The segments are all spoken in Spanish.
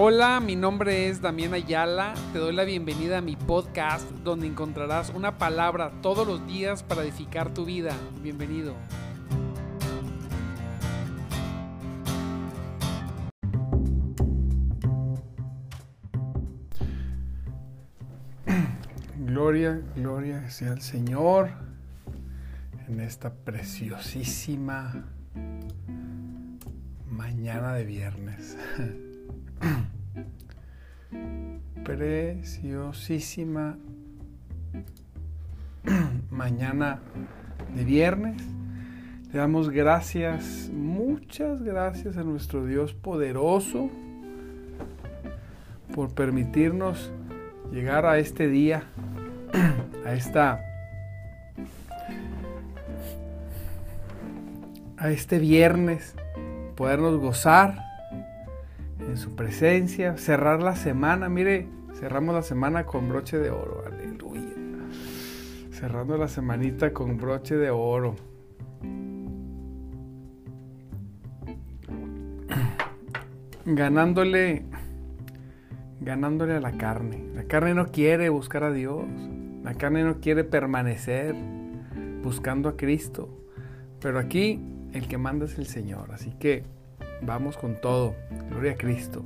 Hola, mi nombre es Damián Ayala. Te doy la bienvenida a mi podcast donde encontrarás una palabra todos los días para edificar tu vida. Bienvenido. Gloria, gloria sea el Señor en esta preciosísima mañana de viernes. Preciosísima mañana de viernes. Le damos gracias, muchas gracias a nuestro Dios poderoso por permitirnos llegar a este día, a esta a este viernes, podernos gozar en su presencia, cerrar la semana, mire, cerramos la semana con broche de oro, aleluya. Cerrando la semanita con broche de oro. Ganándole ganándole a la carne. La carne no quiere buscar a Dios. La carne no quiere permanecer buscando a Cristo. Pero aquí el que manda es el Señor. Así que vamos con todo. Gloria a Cristo.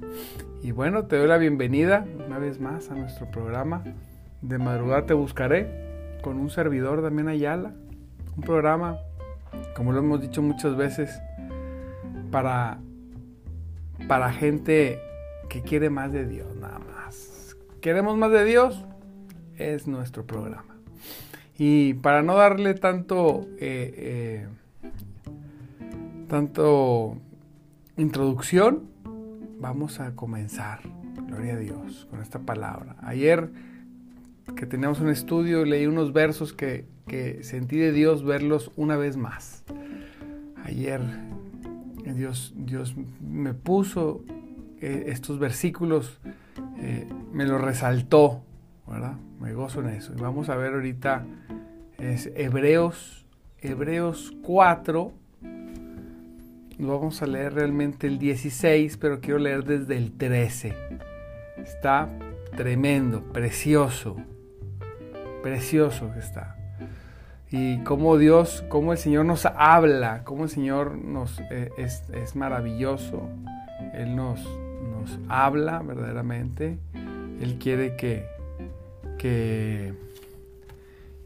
Y bueno, te doy la bienvenida una vez más a nuestro programa. De madrugada te buscaré con un servidor Damián Ayala. Un programa, como lo hemos dicho muchas veces, para, para gente que quiere más de Dios, nada más. ¿Queremos más de Dios? Es nuestro programa. Y para no darle tanto, eh, eh, tanto introducción, vamos a comenzar, gloria a Dios, con esta palabra. Ayer que teníamos un estudio, leí unos versos que, que sentí de Dios verlos una vez más. Ayer Dios, Dios me puso eh, estos versículos, eh, me lo resaltó, ¿verdad? Me gozo en eso. Y vamos a ver ahorita es Hebreos, Hebreos 4, vamos a leer realmente el 16, pero quiero leer desde el 13. Está tremendo, precioso, precioso que está. Y cómo Dios, cómo el Señor nos habla, cómo el Señor nos eh, es, es, maravilloso. Él nos, nos habla verdaderamente. Él quiere que, que,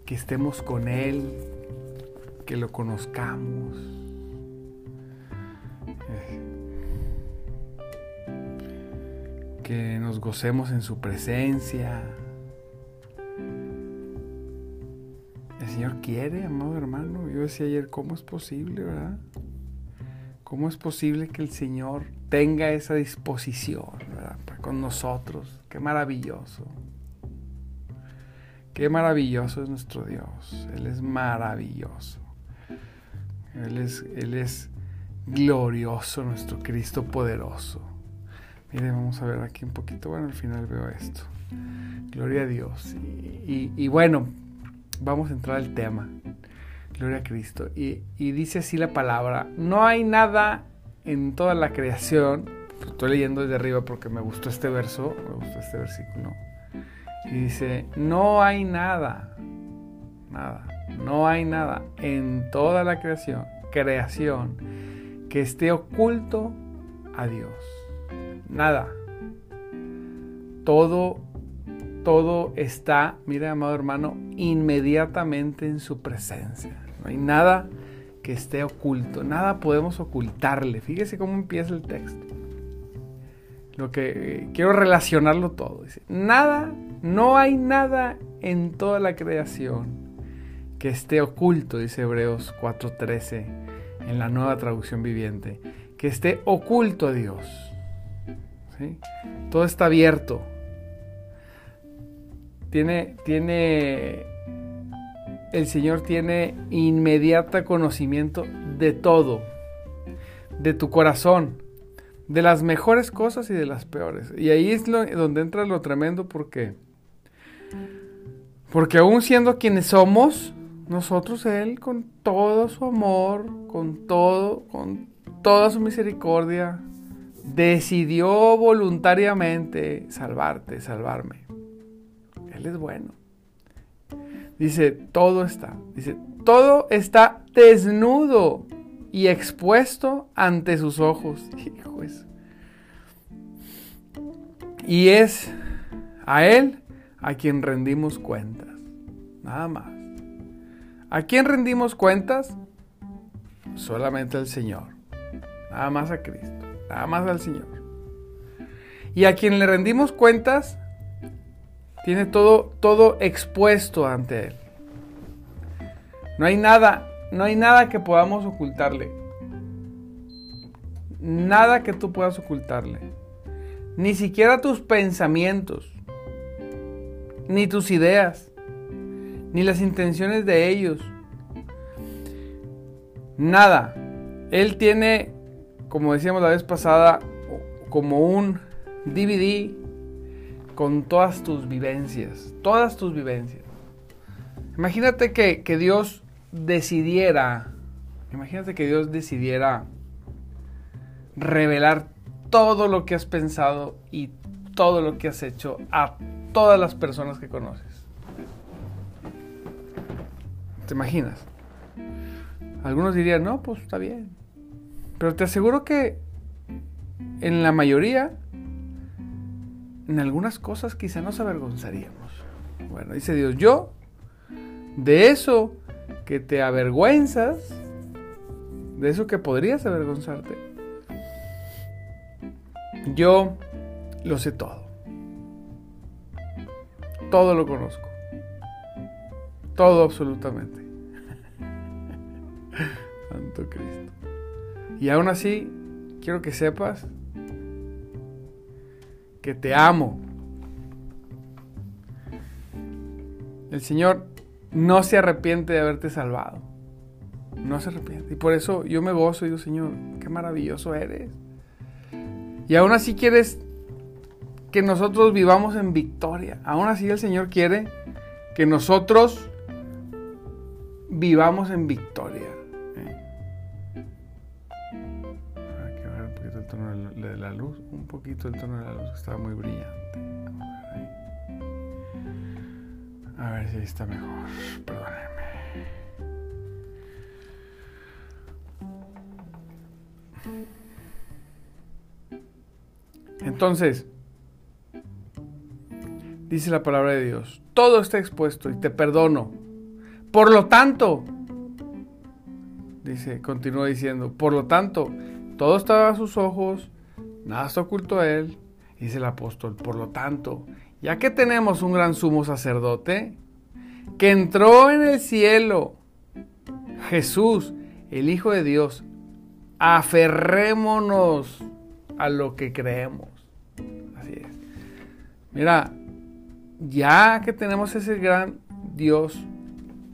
que estemos con Él, que lo conozcamos que nos gocemos en su presencia. El Señor quiere, amado hermano. Yo decía ayer, ¿cómo es posible, verdad? ¿Cómo es posible que el Señor tenga esa disposición ¿verdad? con nosotros? Qué maravilloso. Qué maravilloso es nuestro Dios. Él es maravilloso. Él es, Él es glorioso, nuestro Cristo poderoso. Mire, vamos a ver aquí un poquito. Bueno, al final veo esto. Gloria a Dios. Y, bueno, vamos a entrar al tema. Gloria a Cristo. Y, dice así la palabra. No hay nada en toda la creación. Estoy leyendo desde arriba porque me gustó este verso. Me gustó este versículo. Y dice, no hay nada. Nada. No hay nada en toda la creación. Creación que esté oculto a Dios nada. Todo, todo está, mire amado hermano, inmediatamente en su presencia. No hay nada que esté oculto, nada podemos ocultarle. Fíjese cómo empieza el texto. Lo que quiero relacionarlo todo. Dice, nada, no hay nada en toda la creación que esté oculto, dice Hebreos 4:13 en la nueva traducción viviente, que esté oculto a Dios. Todo está abierto. Tiene, tiene, el Señor tiene inmediata conocimiento de todo, de tu corazón, de las mejores cosas y de las peores. Y ahí es donde entra lo tremendo porque, porque aún siendo quienes somos, nosotros Él con todo su amor, con todo, con toda su misericordia, decidió voluntariamente salvarte, salvarme. Él es bueno. Dice, todo está. Dice, todo está desnudo y expuesto ante sus ojos. Hijo Y es a Él a quien rendimos cuentas. Nada más. ¿A quién rendimos cuentas? Solamente al Señor. Nada más a Cristo. Nada más al Señor. Y a quien le rendimos cuentas, tiene todo, todo expuesto ante Él. No hay nada, no hay nada que podamos ocultarle. Nada que tú puedas ocultarle. Ni siquiera tus pensamientos, ni tus ideas, ni las intenciones de ellos. Nada. Él tiene, como decíamos la vez pasada, como un DVD con todas tus vivencias, todas tus vivencias. Imagínate que, que Dios decidiera, imagínate que Dios decidiera revelar todo lo que has pensado y todo lo que has hecho a todas las personas que conoces. ¿Te imaginas? Algunos dirían, no, pues está bien. Pero te aseguro que en la mayoría, en algunas cosas quizá nos avergonzaríamos. Bueno, dice Dios, yo de eso que te avergüenzas, de eso que podrías avergonzarte, yo lo sé todo. Todo lo conozco. Todo absolutamente. Santo Cristo. Y aún así, quiero que sepas que te amo. El Señor no se arrepiente de haberte salvado. No se arrepiente. Y por eso yo me gozo y digo, Señor, qué maravilloso eres. Y aún así quieres que nosotros vivamos en victoria. Aún así el Señor quiere que nosotros vivamos en victoria. Poquito el tono de la luz estaba muy brillante. A ver si está mejor. Perdónenme. Entonces, dice la palabra de Dios, todo está expuesto y te perdono por lo tanto, dice, continúa diciendo, por lo tanto, todo estaba a sus ojos, nada está oculto a él, dice el apóstol, por lo tanto, ya que tenemos un gran sumo sacerdote, que entró en el cielo, Jesús, el Hijo de Dios, aferrémonos a lo que creemos. Así es. Mira, ya que tenemos ese gran Dios,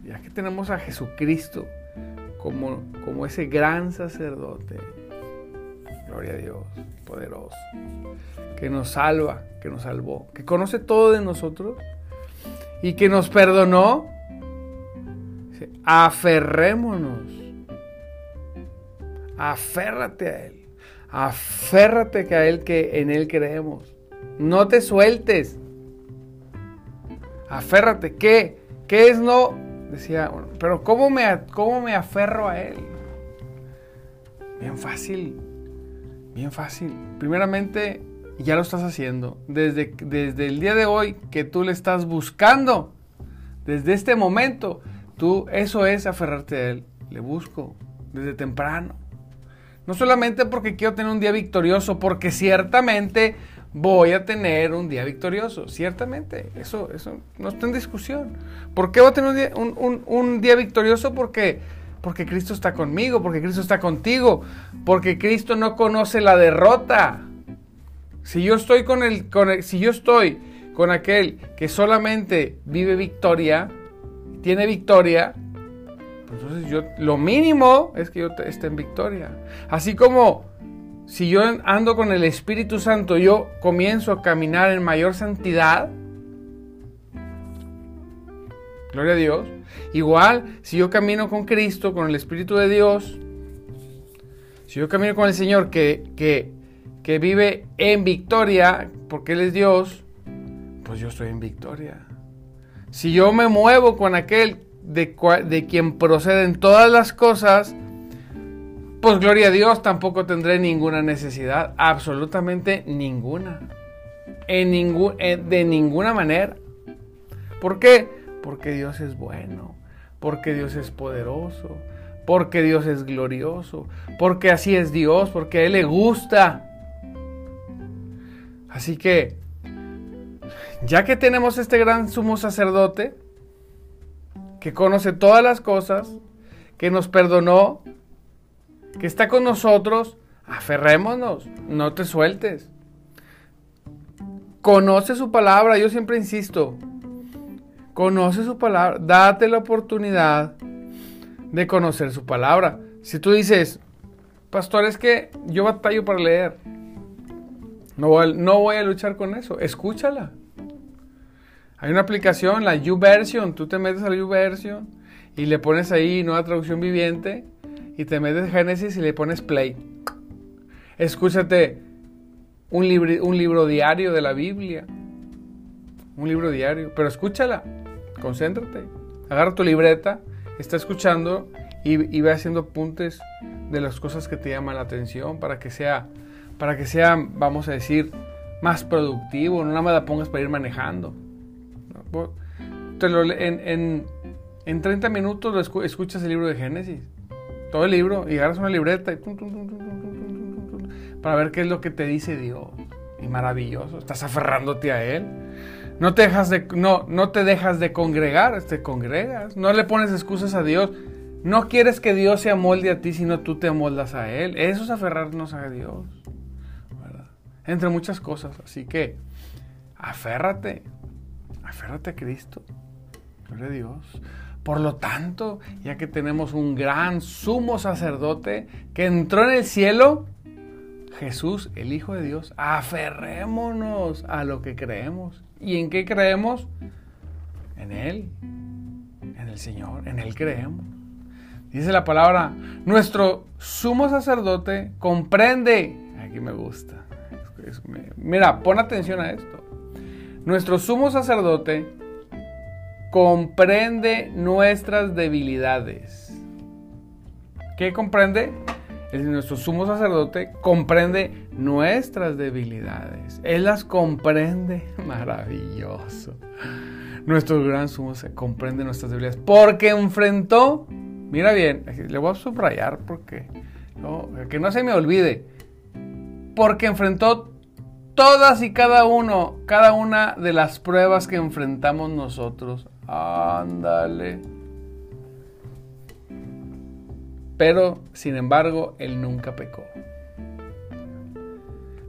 ya que tenemos a Jesucristo como, como ese gran sacerdote, gloria a Dios, poderoso, que nos salva, que nos salvó, que conoce todo de nosotros y que nos perdonó, aferrémonos, aférrate a Él, aférrate a Él que en Él creemos, no te sueltes, aférrate, ¿qué? ¿Qué es no decía, pero ¿cómo me, ¿cómo me aferro a Él? Bien fácil, bien fácil. Primeramente, ya lo estás haciendo. Desde, desde el día de hoy que tú le estás buscando, desde este momento, tú, eso es aferrarte a Él. Le busco desde temprano. No solamente porque quiero tener un día victorioso, porque ciertamente voy a tener un día victorioso. Ciertamente, eso, eso no está en discusión. ¿Por qué voy a tener un día, victorioso? Porque, porque Cristo está conmigo, porque Cristo está contigo, porque Cristo no conoce la derrota. Si yo estoy con el, si yo estoy con aquel que solamente vive victoria, tiene victoria, pues entonces yo lo mínimo es que yo esté en victoria. Así como si yo ando con el Espíritu Santo, yo comienzo a caminar en mayor santidad. Gloria a Dios. Igual, si yo camino con Cristo, con el Espíritu de Dios, si yo camino con el Señor, que, que, que vive en victoria, porque Él es Dios, pues yo estoy en victoria. Si yo me muevo con aquel de, de quien proceden todas las cosas, pues gloria a Dios, tampoco tendré ninguna necesidad, absolutamente ninguna. En de ninguna manera. ¿Por qué? Porque Dios es bueno, porque Dios es poderoso, porque Dios es glorioso, porque así es Dios, porque a Él le gusta. Así que, ya que tenemos este gran sumo sacerdote, que conoce todas las cosas, que nos perdonó, que está con nosotros, aferrémonos, no te sueltes. Conoce su palabra, yo siempre insisto, conoce su palabra, date la oportunidad de conocer su palabra. Si tú dices, pastor, es que yo batallo para leer, no voy, a luchar con eso, escúchala. Hay una aplicación, la YouVersion, tú te metes a la YouVersion y le pones ahí nueva traducción viviente y te metes Génesis y le pones play. Escúchate un, un libro diario de la Biblia. Un libro diario. Pero escúchala. Concéntrate. Agarra tu libreta. Está escuchando y, y ve haciendo apuntes de las cosas que te llaman la atención para que sea, para que sea, vamos a decir, más productivo. No nada más la pongas para ir manejando. Te lo, en, en, en 30 minutos escuchas el libro de Génesis todo el libro y agarras una libreta y para ver qué es lo que te dice Dios. Y maravilloso, estás aferrándote a Él. No te dejas de, no, no te dejas de congregar, te congregas. No le pones excusas a Dios. No quieres que Dios se amolde a ti, sino tú te amoldas a Él. Eso es aferrarnos a Dios. Entre muchas cosas. Así que, aférrate. Aférrate a Cristo. Gloria Dios. Por lo tanto, ya que tenemos un gran sumo sacerdote que entró en el cielo, Jesús, el Hijo de Dios, aferrémonos a lo que creemos. ¿Y en qué creemos? En Él, en el Señor, en Él creemos. Dice la palabra, nuestro sumo sacerdote comprende, aquí me gusta, mira, pon atención a esto. Nuestro sumo sacerdote comprende nuestras debilidades. ¿Qué comprende? Es nuestro sumo sacerdote comprende nuestras debilidades. Él las comprende. Maravilloso. Nuestro gran sumo se comprende nuestras debilidades. Porque enfrentó, mira bien, le voy a subrayar porque que no se me olvide. Porque enfrentó todas y cada uno, cada una de las pruebas que enfrentamos nosotros. Ándale. Pero, sin embargo, él nunca pecó.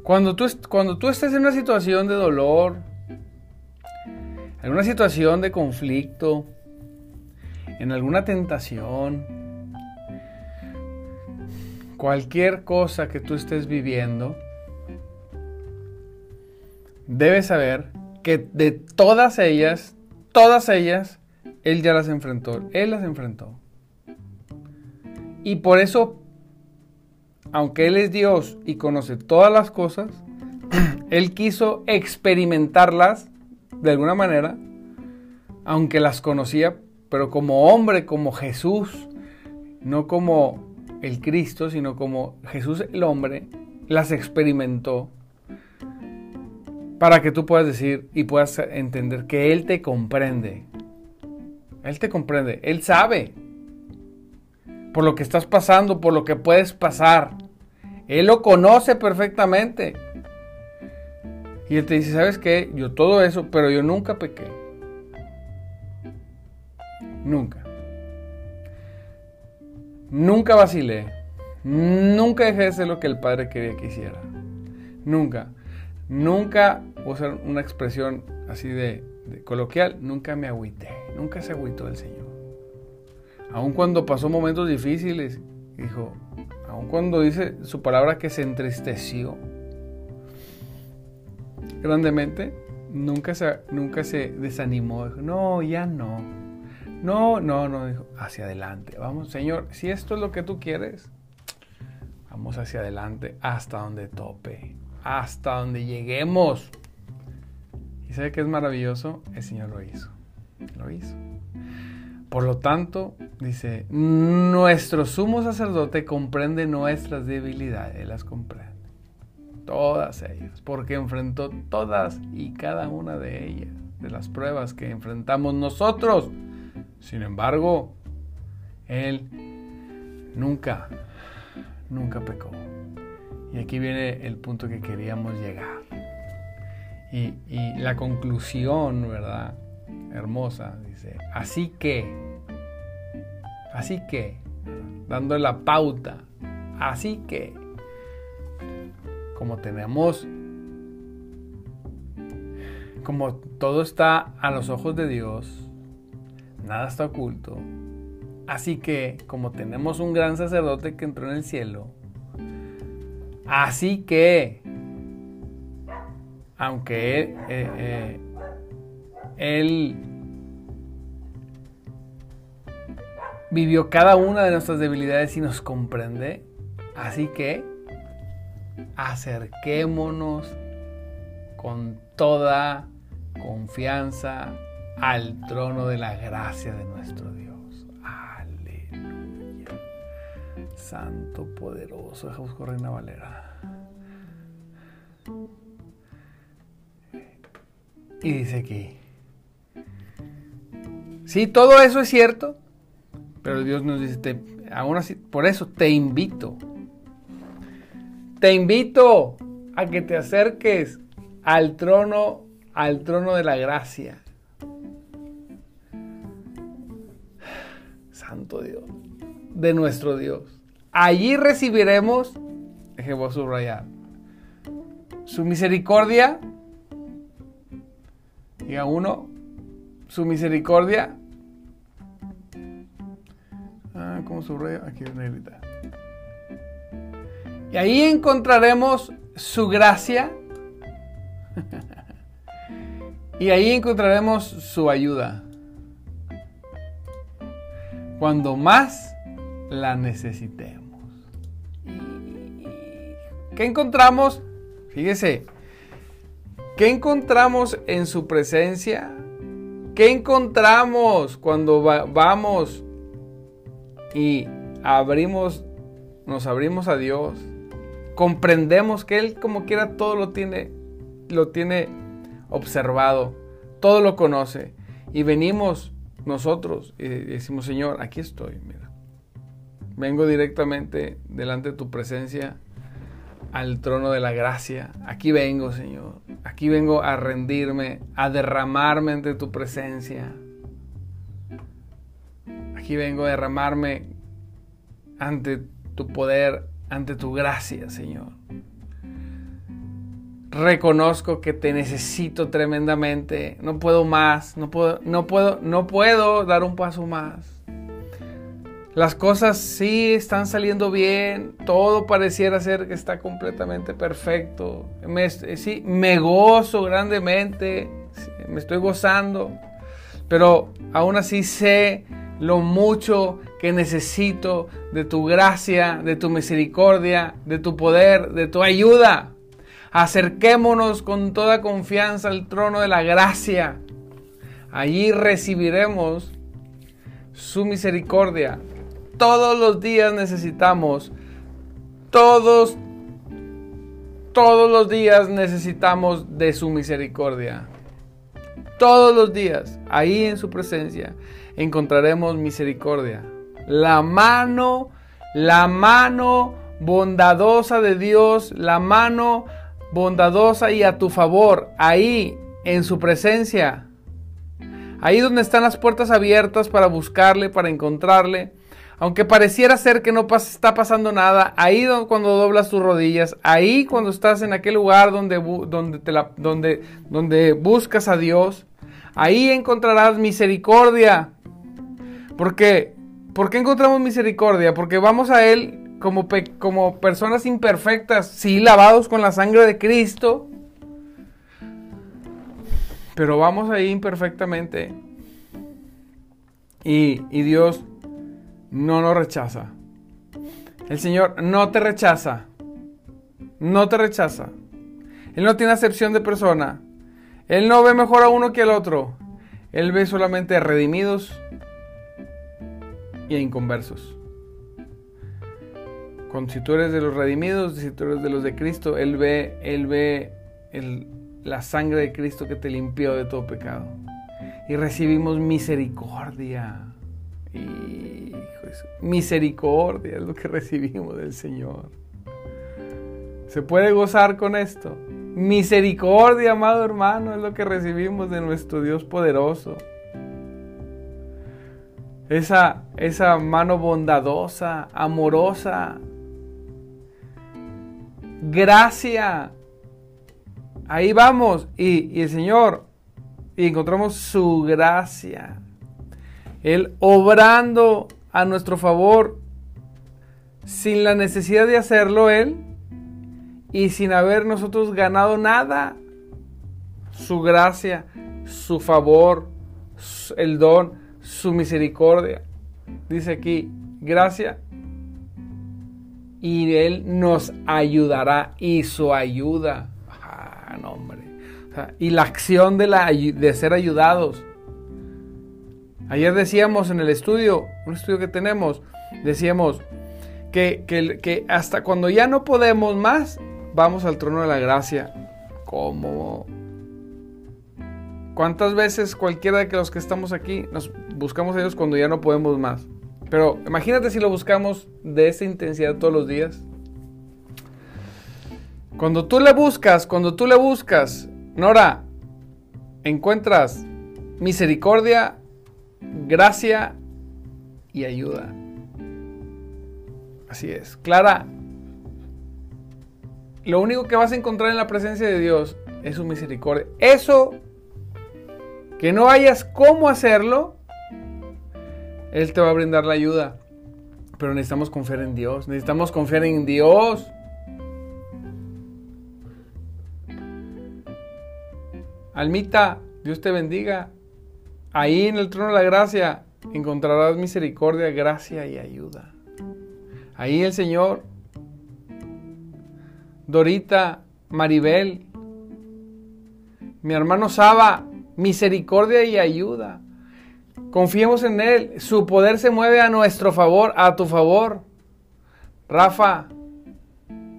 Cuando tú, estés en una situación de dolor, en una situación de conflicto, en alguna tentación, cualquier cosa que tú estés viviendo, debes saber que de todas ellas, todas ellas, Él ya las enfrentó. Él las enfrentó. Y por eso, aunque Él es Dios y conoce todas las cosas, Él quiso experimentarlas de alguna manera, aunque las conocía, pero como hombre, como Jesús, no como el Cristo, sino como Jesús el hombre, las experimentó para que tú puedas decir y puedas entender que Él te comprende. Él te comprende, Él sabe por lo que estás pasando, por lo que puedes pasar. Él lo conoce perfectamente. Y Él te dice, ¿sabes qué? Yo todo eso, pero yo nunca pequé. Nunca. Nunca vacilé. Nunca dejé de hacer lo que el Padre quería que hiciera. Nunca. Nunca, voy a usar una expresión así de, coloquial, nunca me agüité, nunca se agüitó el Señor. Aun cuando pasó momentos difíciles, dijo, aun cuando dice su palabra que se entristeció grandemente, nunca se, nunca se desanimó. Dijo, no, ya no. No, no, no, dijo, hacia adelante. Vamos, Señor, si esto es lo que tú quieres, Vamos hacia adelante hasta donde tope, hasta donde lleguemos. ¿Y sabe qué es maravilloso? El Señor lo hizo. Lo hizo. Por lo tanto, dice, nuestro sumo sacerdote comprende nuestras debilidades, Él las comprende. Todas ellas, porque enfrentó todas y cada una de ellas, de las pruebas que enfrentamos nosotros. Sin embargo, Él nunca, nunca pecó. Y aquí viene el punto que queríamos llegar. Y, y la conclusión, ¿verdad? Hermosa, dice, así que, Así que, dando la pauta, así que, como tenemos, como todo está a los ojos de Dios, nada está oculto, así que, como tenemos un gran sacerdote que entró en el cielo, así que, aunque eh, eh, él vivió cada una de nuestras debilidades y nos comprende. Así que acerquémonos con toda confianza al trono de la gracia de nuestro Dios. Aleluya. Santo poderoso. Deja buscar Reina Valera. Y dice aquí. Si todo eso es cierto, pero Dios nos dice, aún así, por eso te invito. Te invito a que te acerques al trono, al trono de la gracia. Santo Dios, de nuestro Dios. Allí recibiremos, a subrayar, su misericordia. Y a uno, su misericordia como subraya, aquí en negrita. Y ahí encontraremos su gracia. y ahí encontraremos su ayuda. Cuando más la necesitemos. ¿Qué encontramos? Fíjese. ¿Qué encontramos en su presencia? ¿Qué encontramos cuando vamos y abrimos, nos abrimos a Dios, comprendemos que Él como quiera todo lo tiene, lo tiene observado, todo lo conoce y venimos nosotros y decimos, Señor, aquí estoy, mira. Vengo directamente delante de tu presencia al trono de la gracia. Aquí vengo, Señor. Aquí vengo a rendirme, a derramarme ante tu presencia. Aquí vengo a derramarme ante tu poder, ante tu gracia, Señor. Reconozco que te necesito tremendamente. No puedo más, no puedo, no puedo, no puedo dar un paso más. Las cosas sí están saliendo bien, todo pareciera ser que está completamente perfecto. Me, sí, me gozo grandemente, me estoy gozando, pero aún así sé lo mucho que necesito de tu gracia, de tu misericordia, de tu poder, de tu ayuda. Acerquémonos con toda confianza al trono de la gracia. Allí recibiremos su misericordia. Todos los días necesitamos, todos, todos los días necesitamos de su misericordia. Todos los días, ahí en su presencia encontraremos misericordia. La mano, la mano bondadosa de Dios, la mano bondadosa y a tu favor, ahí en su presencia. Ahí donde están las puertas abiertas para buscarle, para encontrarle. Aunque pareciera ser que no está pasando nada, ahí cuando doblas tus rodillas, ahí cuando estás en aquel lugar donde, donde, te la, donde, donde buscas a Dios, ahí encontrarás misericordia, porque, ¿Por qué encontramos misericordia? Porque vamos a Él como, como personas imperfectas, sí, lavados con la sangre de Cristo, pero vamos ahí imperfectamente. Y, y Dios no nos rechaza. El Señor no te rechaza. No te rechaza. Él no tiene acepción de persona. Él no ve mejor a uno que al otro. Él ve solamente a redimidos y inconversos. Si tú eres de los redimidos, si tú eres de los de Cristo, Él ve, Él ve la sangre de Cristo que te limpió de todo pecado. Y recibimos misericordia. Misericordia es lo que recibimos del Señor. ¿Se puede gozar con esto? Misericordia, amado hermano, es lo que recibimos de nuestro Dios poderoso. Esa, esa mano bondadosa, amorosa. Gracia. Ahí vamos. Y, y el Señor, y encontramos su gracia. Él obrando a nuestro favor sin la necesidad de hacerlo Él y sin haber nosotros ganado nada. Su gracia, su favor, el don, su misericordia. Dice aquí, gracia. Y Él nos ayudará y su ayuda. Ah, no, y la acción de, la, de ser ayudados. Ayer decíamos en el estudio, un estudio que tenemos, decíamos que, que, que hasta cuando ya no podemos más, vamos al trono de la gracia como... ¿Cuántas veces cualquiera de los que estamos aquí nos buscamos a Dios cuando ya no podemos más? Pero imagínate si lo buscamos de esa intensidad todos los días. Cuando tú le buscas, cuando tú le buscas, Nora, encuentras misericordia, gracia y ayuda. Así es. Clara, lo único que vas a encontrar en la presencia de Dios es su misericordia. Eso, que no hayas cómo hacerlo, Él te va a brindar la ayuda. Pero necesitamos confiar en Dios. Necesitamos confiar en Dios. Almita, Dios te bendiga. Ahí en el trono de la gracia encontrarás misericordia, gracia y ayuda. Ahí el Señor Dorita, Maribel, mi hermano Saba, misericordia y ayuda. Confiemos en Él. Su poder se mueve a nuestro favor, a tu favor. Rafa,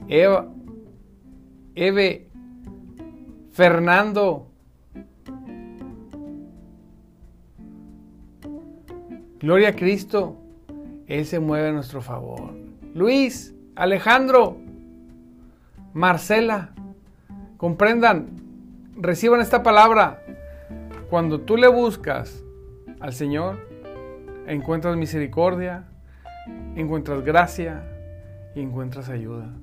Eva, Eve, Fernando. Gloria a Cristo. Él se mueve a nuestro favor. Luis, Alejandro, Marcela, comprendan, reciban esta palabra. Cuando tú le buscas al Señor, encuentras misericordia, encuentras gracia y encuentras ayuda.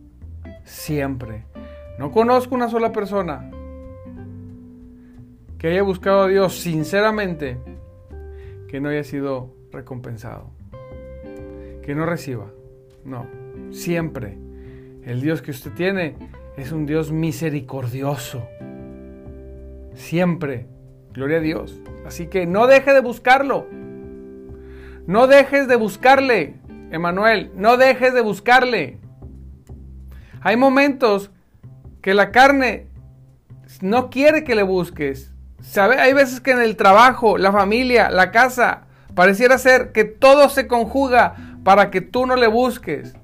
Siempre. No conozco una sola persona que haya buscado a Dios sinceramente que no haya sido recompensado. Que no reciba. No. Siempre el Dios que usted tiene es un Dios misericordioso. Siempre. Gloria a Dios. Así que no deje de buscarlo. No dejes de buscarle, Emanuel. No dejes de buscarle. Hay momentos que la carne no quiere que le busques. ¿Sabe? Hay veces que en el trabajo, la familia, la casa, pareciera ser que todo se conjuga para que tú no le busques.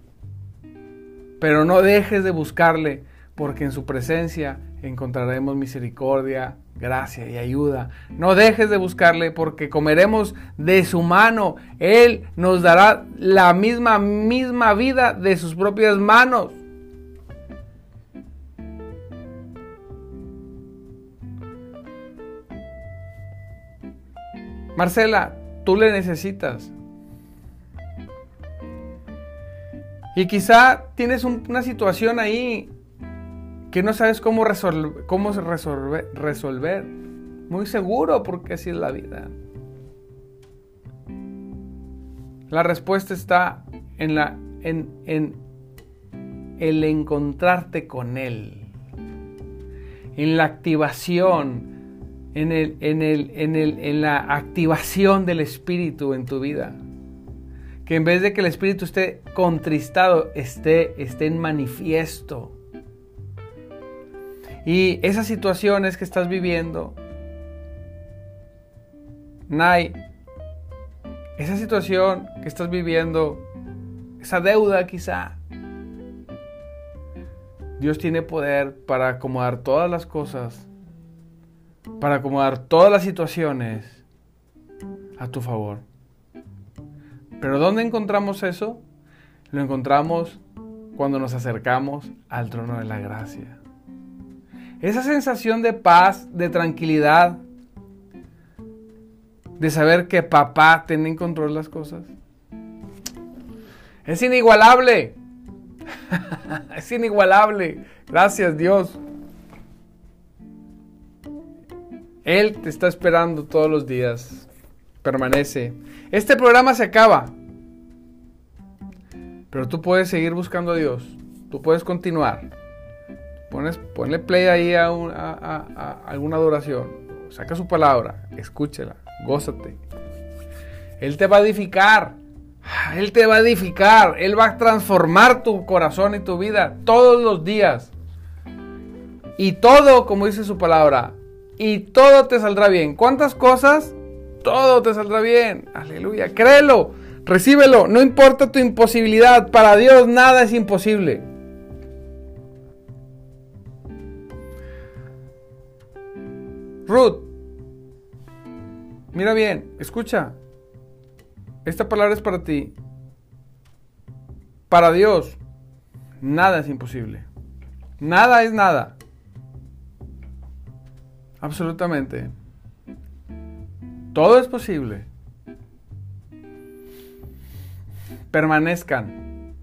Pero no dejes de buscarle, porque en su presencia encontraremos misericordia, gracia y ayuda. No dejes de buscarle, porque comeremos de su mano. Él nos dará la misma, misma vida de sus propias manos. Marcela, tú le necesitas. Y quizá tienes una situación ahí que no sabes cómo, resolver, cómo resolver, resolver. Muy seguro porque así es la vida. La respuesta está en, la, en, en el encontrarte con Él, en la activación, en, el, en, el, en, el, en la activación del Espíritu en tu vida Que en vez de que el espíritu esté contristado, esté, esté en manifiesto. Y esas situaciones que estás viviendo, Nay, esa situación que estás viviendo, esa deuda quizá, Dios tiene poder para acomodar todas las cosas, para acomodar todas las situaciones a tu favor. Pero ¿dónde encontramos eso? Lo encontramos cuando nos acercamos al trono de la gracia. Esa sensación de paz, de tranquilidad, de saber que papá tiene en control las cosas. Es inigualable. es inigualable. Gracias Dios. Él te está esperando todos los días. Permanece. Este programa se acaba. Pero tú puedes seguir buscando a Dios. Tú puedes continuar. Pones, ponle play ahí a, a alguna adoración. Saca su palabra. Escúchela. Gózate. Él te va a edificar. Él te va a edificar. Él va a transformar tu corazón y tu vida todos los días. Y todo, como dice su palabra, y todo te saldrá bien. ¿Cuántas cosas? Todo te saldrá bien. Aleluya. Créelo. Recíbelo. No importa tu imposibilidad. Para Dios nada es imposible. Ruth. Mira bien. Escucha. Esta palabra es para ti. Para Dios, nada es imposible. Nada es nada. Absolutamente. Todo es posible. Permanezcan.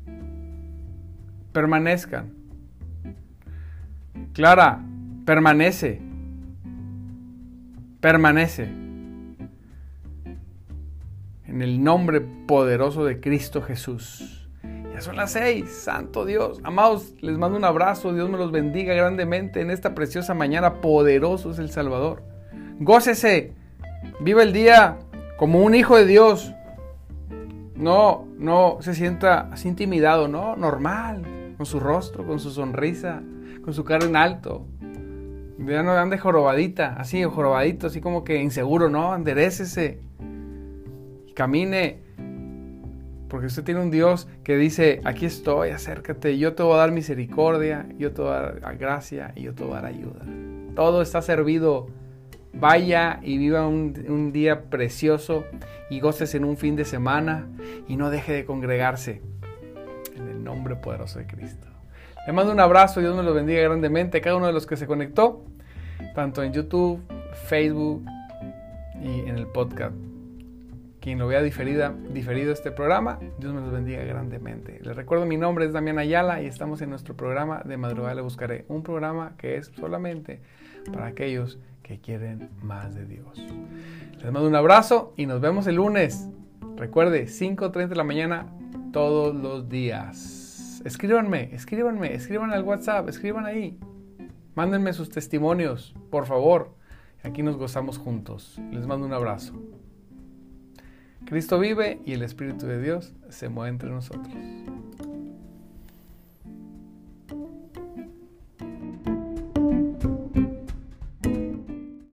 Permanezcan. Clara, permanece. Permanece. En el nombre poderoso de Cristo Jesús. Ya son las seis, santo Dios. Amados, les mando un abrazo. Dios me los bendiga grandemente en esta preciosa mañana. Poderoso es el Salvador. Gócese. Viva el día como un hijo de Dios. No, no se sienta así intimidado, no, normal. Con su rostro, con su sonrisa, con su cara en alto. Ya no ande jorobadita, así, jorobadito, así como que inseguro, no, enderecese. Camine porque usted tiene un Dios que dice, aquí estoy, acércate, yo te voy a dar misericordia, yo te voy a dar gracia y yo te voy a dar ayuda. Todo está servido. Vaya y viva un, día precioso y goces en un fin de semana y no deje de congregarse. En el nombre poderoso de Cristo. Le mando un abrazo, Dios me lo bendiga grandemente a cada uno de los que se conectó, tanto en YouTube, Facebook y en el podcast quien lo vea diferida, diferido este programa, Dios me los bendiga grandemente. Les recuerdo, mi nombre es Damián Ayala y estamos en nuestro programa de Madrugada Le Buscaré, un programa que es solamente para aquellos que quieren más de Dios. Les mando un abrazo y nos vemos el lunes. Recuerde, 5.30 de la mañana todos los días. Escríbanme, escríbanme, escriban al WhatsApp, escriban ahí. Mándenme sus testimonios, por favor. Aquí nos gozamos juntos. Les mando un abrazo. Cristo vive y el Espíritu de Dios se mueve entre nosotros.